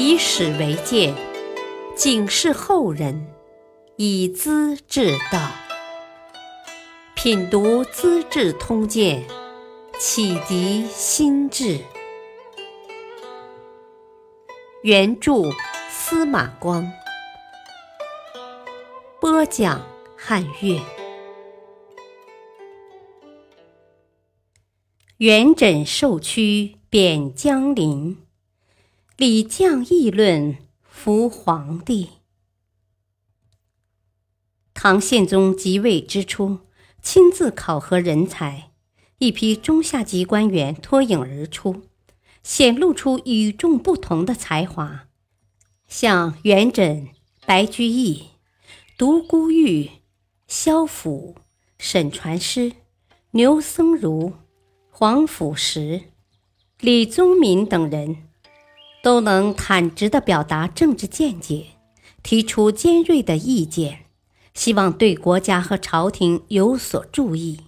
以史为鉴，警示后人，以资治道。品读《资治通鉴》，启迪心智。原著司马光，播讲汉乐。元稹受屈贬江陵，李绛议论扶皇帝。唐宪宗即位之初，亲自考核人才，一批中下级官员脱颖而出，显露出与众不同的才华，像元稹、白居易、独孤玉、萧府、沈传师、牛僧孺。黄甫石、李宗闵等人，都能坦直地表达政治见解，提出尖锐的意见，希望对国家和朝廷有所注意。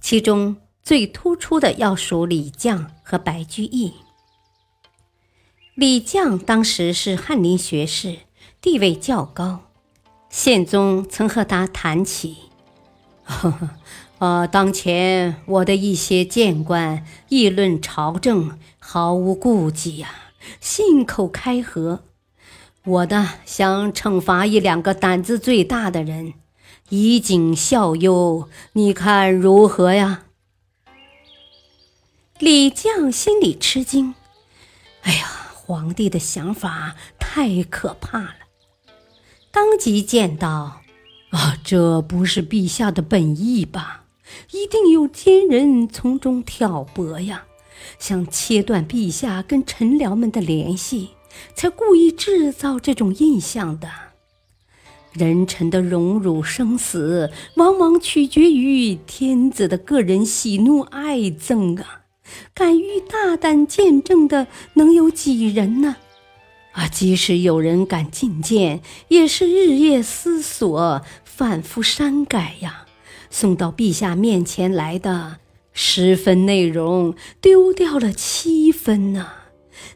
其中最突出的要数李绛和白居易。李绛当时是翰林学士，地位较高，宪宗曾和他谈起。呵呵。呃，当前我的一些谏官议论朝政，毫无顾忌呀，信口开河。我的想惩罚一两个胆子最大的人，以儆效尤，你看如何呀？李绛心里吃惊，哎呀，皇帝的想法太可怕了，当即见到：“啊，这不是陛下的本意吧？”一定有奸人从中挑拨呀，想切断陛下跟臣僚们的联系，才故意制造这种印象的。人臣的荣辱生死，往往取决于天子的个人喜怒哀憎啊！敢于大胆见证的，能有几人呢？啊，即使有人敢进谏，也是日夜思索，反复删改呀。送到陛下面前来的十分内容丢掉了七分呢，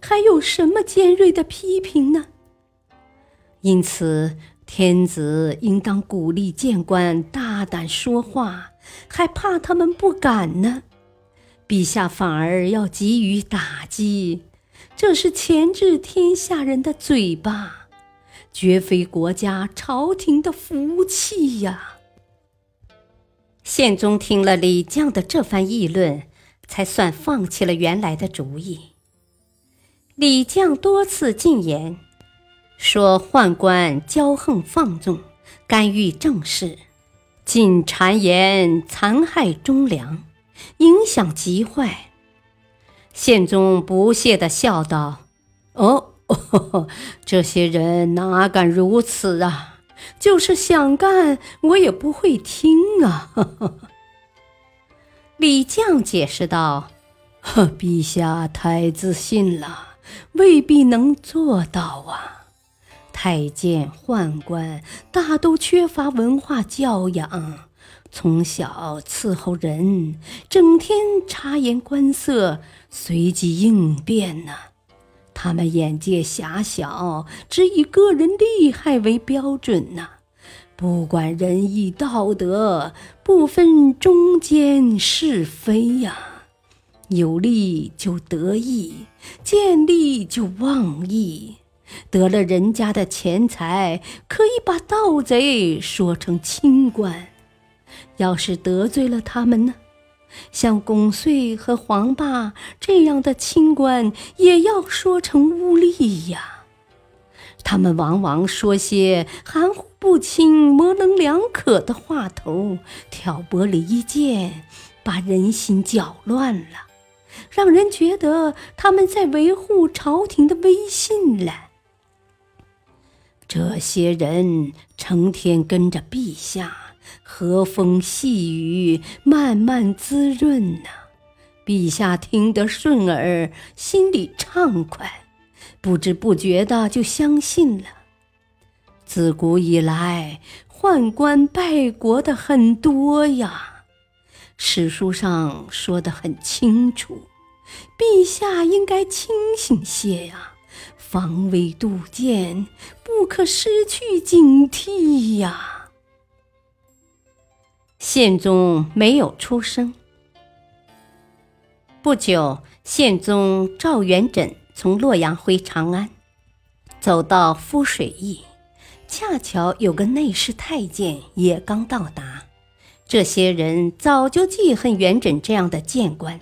还有什么尖锐的批评呢？因此，天子应当鼓励谏官大胆说话，还怕他们不敢呢？陛下反而要给予打击，这是钳制天下人的嘴巴，绝非国家朝廷的福气呀！宪宗听了李绛的这番议论，才算放弃了原来的主意。李绛多次进言，说宦官骄横放纵，干预政事，进谗言，残害忠良，影响极坏。宪宗不屑地笑道：“哦，这些人哪敢如此啊！”就是想干，我也不会听啊！李绛解释道：“呵陛下太自信了，未必能做到啊。太监、宦官大都缺乏文化教养，从小伺候人，整天察言观色，随机应变呢。”他们眼界狭小，只以个人利害为标准呐，不管仁义道德，不分忠奸是非呀。有利就得意，见利就忘义，得了人家的钱财，可以把盗贼说成清官。要是得罪了他们呢？像巩遂和黄霸这样的清官，也要说成污吏呀。他们往往说些含糊不清、模棱两可的话头，挑拨离间，把人心搅乱了，让人觉得他们在维护朝廷的威信了。这些人成天跟着陛下。和风细雨，慢慢滋润呐。陛下听得顺耳，心里畅快，不知不觉的就相信了。自古以来，宦官败国的很多呀。史书上说的很清楚，陛下应该清醒些呀，防微杜渐，不可失去警惕呀！宪宗没有出声。不久，宪宗赵元稹从洛阳回长安，走到敷水驿，恰巧有个内侍太监也刚到达。这些人早就记恨元稹这样的谏官，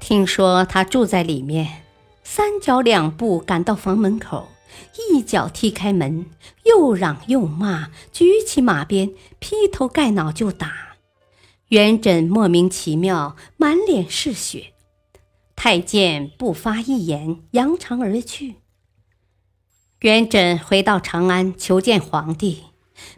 听说他住在里面。三脚两步赶到房门口，一脚踢开门，又嚷又骂，举起马鞭，劈头盖脑就打。元稹莫名其妙，满脸是血。太监不发一言，扬长而去。元稹回到长安求见皇帝，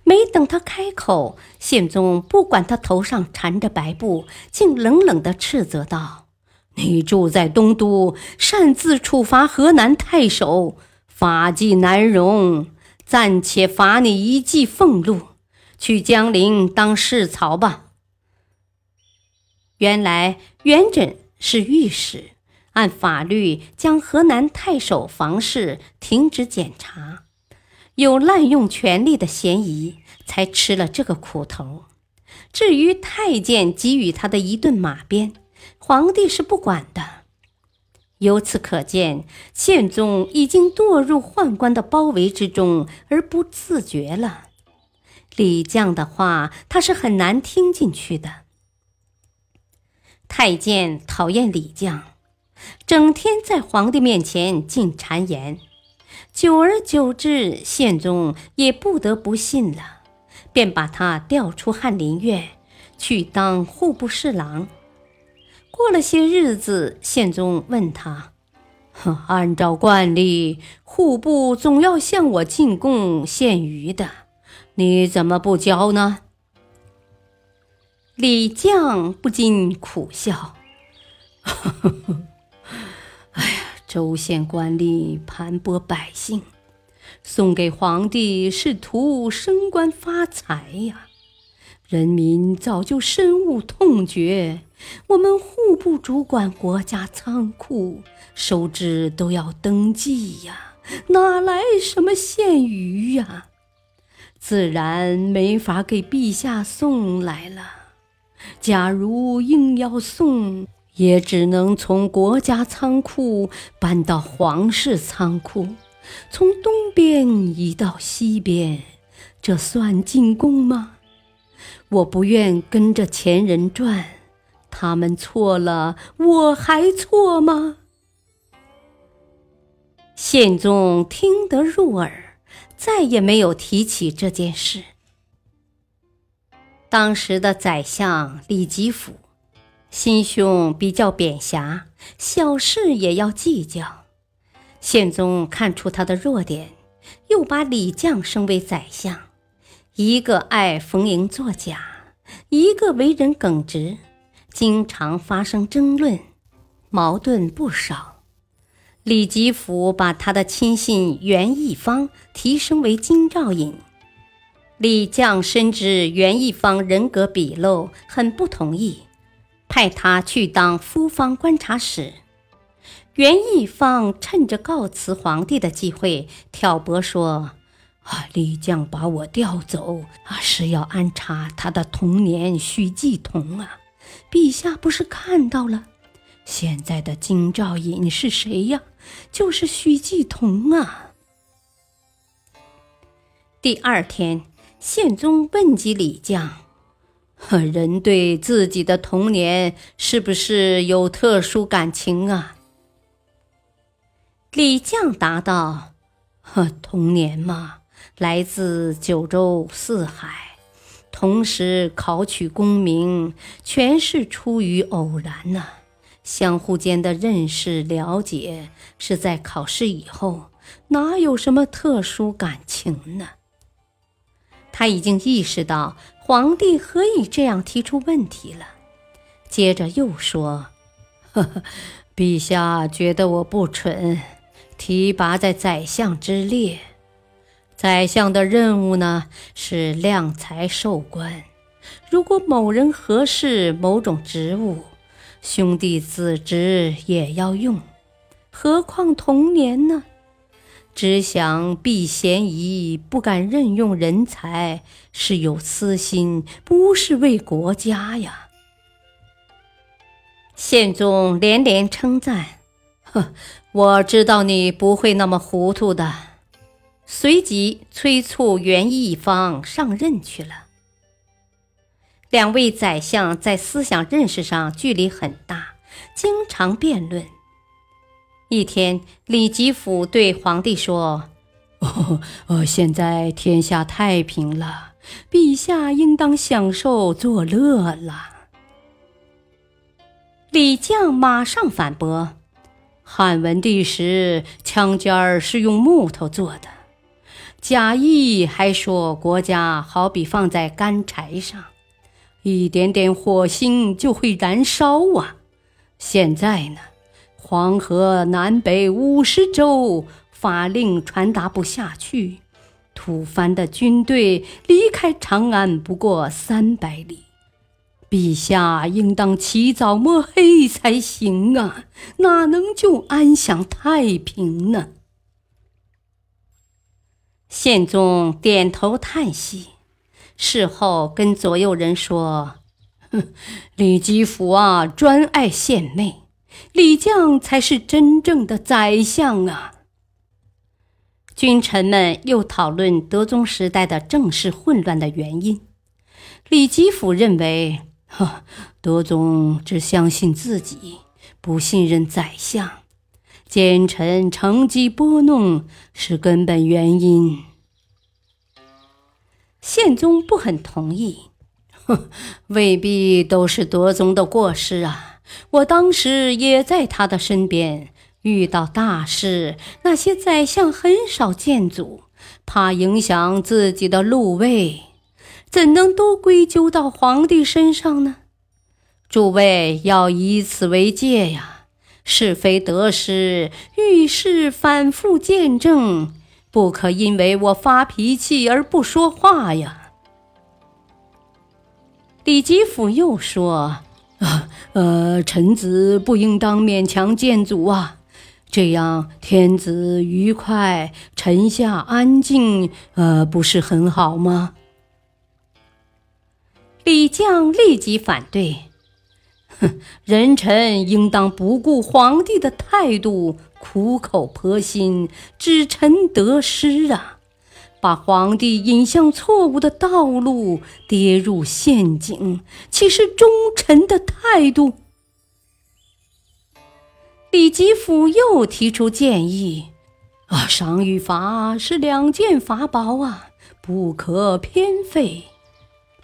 没等他开口，宪宗不管他头上缠着白布，竟冷冷地斥责道。你住在东都，擅自处罚河南太守，法纪难容，暂且罚你一记俸禄，去江陵当侍曹吧。原来元稹是御史，按法律将河南太守房氏停职检查，有滥用权力的嫌疑，才吃了这个苦头。至于太监给予他的一顿马鞭。皇帝是不管的，由此可见，宪宗已经堕入宦官的包围之中而不自觉了。李绛的话，他是很难听进去的。太监讨厌李绛，整天在皇帝面前进谗言，久而久之，宪宗也不得不信了，便把他调出翰林院，去当户部侍郎。过了些日子，宪宗问他：“按照惯例，户部总要向我进贡献鱼的，你怎么不交呢？”李绛不禁苦笑：“ 哎呀，州县官吏盘剥百姓，送给皇帝是图升官发财呀。”人民早就深恶痛绝，我们户部主管国家仓库，收支都要登记呀，哪来什么现鱼呀？自然没法给陛下送来了。假如硬要送，也只能从国家仓库搬到皇室仓库，从东边移到西边，这算进贡吗？我不愿跟着前人转，他们错了，我还错吗？宪宗听得入耳，再也没有提起这件事。当时的宰相李吉甫，心胸比较扁狭，小事也要计较。宪宗看出他的弱点，又把李绛升为宰相。一个爱逢迎作假，一个为人耿直，经常发生争论，矛盾不少。李吉甫把他的亲信袁义方提升为京兆尹，李绛深知袁义方人格鄙陋，很不同意，派他去当夫方观察使。袁义方趁着告辞皇帝的机会挑拨说。啊！李绛把我调走啊，是要安插他的童年许继同啊。陛下不是看到了，现在的京兆尹是谁呀？就是许继同啊。第二天，宪宗问及李绛：“人对自己的童年是不是有特殊感情啊？”李绛答道：“呵，童年嘛。”来自九州四海，同时考取功名，全是出于偶然呐。相互间的认识了解是在考试以后，哪有什么特殊感情呢？他已经意识到皇帝何以这样提出问题了，接着又说：“呵呵，陛下觉得我不蠢，提拔在宰相之列。”宰相的任务呢是量才授官。如果某人合适某种职务，兄弟子侄也要用，何况童年呢？只想避嫌疑，不敢任用人才，是有私心，不是为国家呀。宪宗连连称赞：“呵，我知道你不会那么糊涂的。”随即催促袁一方上任去了。两位宰相在思想认识上距离很大，经常辩论。一天，李吉甫对皇帝说：“哦，现在天下太平了，陛下应当享受作乐了。”李绛马上反驳：“汉文帝时，枪尖儿是用木头做的；贾谊还说，国家好比放在干柴上，一点点火星就会燃烧啊。现在呢，黄河南北五十州，法令传达不下去，吐蕃的军队离开长安不过三百里。”陛下应当起早摸黑才行啊，哪能就安享太平呢？宪宗点头叹息，事后跟左右人说：“哼，李吉甫啊，专爱献媚，李绛才是真正的宰相啊。”君臣们又讨论德宗时代的政事混乱的原因，李吉甫认为。呵，德宗只相信自己，不信任宰相，奸臣乘机拨弄是根本原因。宪宗不很同意，哼，未必都是德宗的过失啊！我当时也在他的身边，遇到大事，那些宰相很少见阻，怕影响自己的禄位。怎能都归咎到皇帝身上呢？诸位要以此为戒呀！是非得失，遇事反复见证，不可因为我发脾气而不说话呀。李吉甫又说：“啊，呃，臣子不应当勉强谏阻啊，这样天子愉快，臣下安静，呃，不是很好吗？”李绛立即反对：“哼，人臣应当不顾皇帝的态度，苦口婆心，指臣得失啊！把皇帝引向错误的道路，跌入陷阱，岂是忠臣的态度？”李吉甫又提出建议：“啊，赏与罚是两件法宝啊，不可偏废。”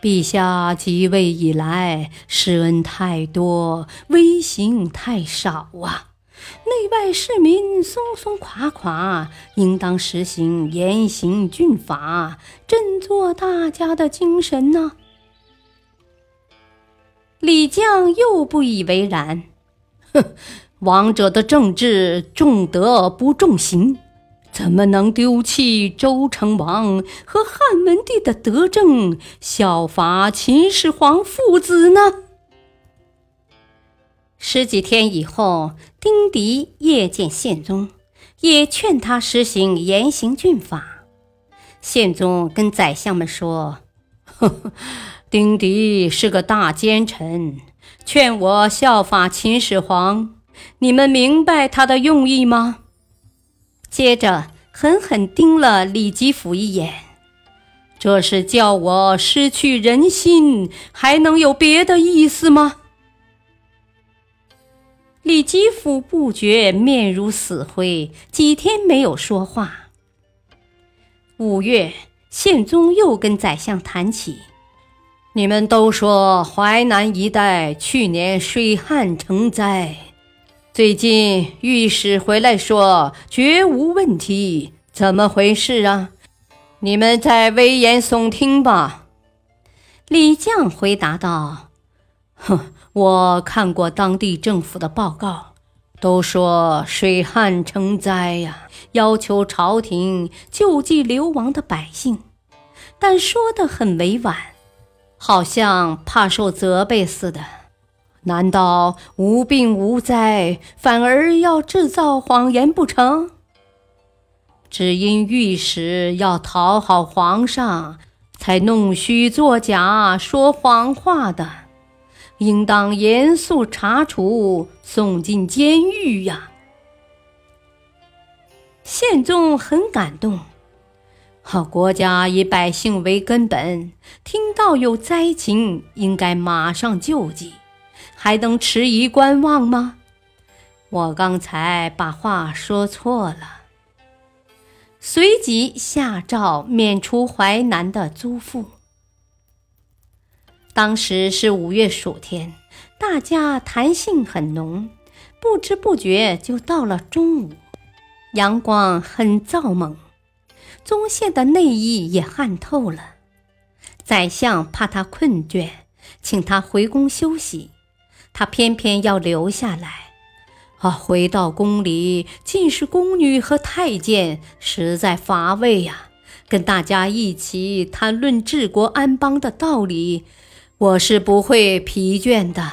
陛下即位以来，施恩太多，威刑太少啊！内外市民松松垮垮，应当实行严刑峻法，振作大家的精神呢。李绛又不以为然，哼，王者的政治重德不重刑。怎么能丢弃周成王和汉文帝的德政，效法秦始皇父子呢？十几天以后，丁迪夜见宪宗，也劝他实行严刑峻法。宪宗跟宰相们说：“呵呵，丁迪是个大奸臣，劝我效法秦始皇，你们明白他的用意吗？”接着狠狠盯了李吉甫一眼，这是叫我失去人心，还能有别的意思吗？李吉甫不觉面如死灰，几天没有说话。五月，宪宗又跟宰相谈起：“你们都说淮南一带去年水旱成灾。”最近御史回来说绝无问题，怎么回事啊？你们再危言耸听吧。李绛回答道：“哼，我看过当地政府的报告，都说水旱成灾呀，要求朝廷救济流亡的百姓，但说得很委婉，好像怕受责备似的。”难道无病无灾，反而要制造谎言不成？只因御史要讨好皇上，才弄虚作假、说谎话的，应当严肃查处，送进监狱呀！宪宗很感动，好国家以百姓为根本，听到有灾情，应该马上救济，还能迟疑观望吗？我刚才把话说错了。随即下诏免除淮南的租赋。当时是五月暑天，大家弹性很浓，不知不觉就到了中午，阳光很燥猛，宗宪的内衣也汗透了。宰相怕他困倦，请他回宫休息，他偏偏要留下来。啊，回到宫里，尽是宫女和太监，实在乏味呀。跟大家一起谈论治国安邦的道理，我是不会疲倦的。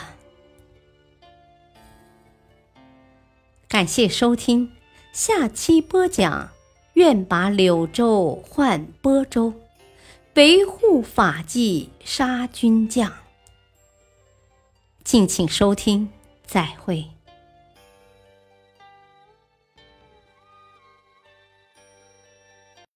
感谢收听，下期播讲：愿把柳州换播州，维护法纪杀军将。敬请收听，再会。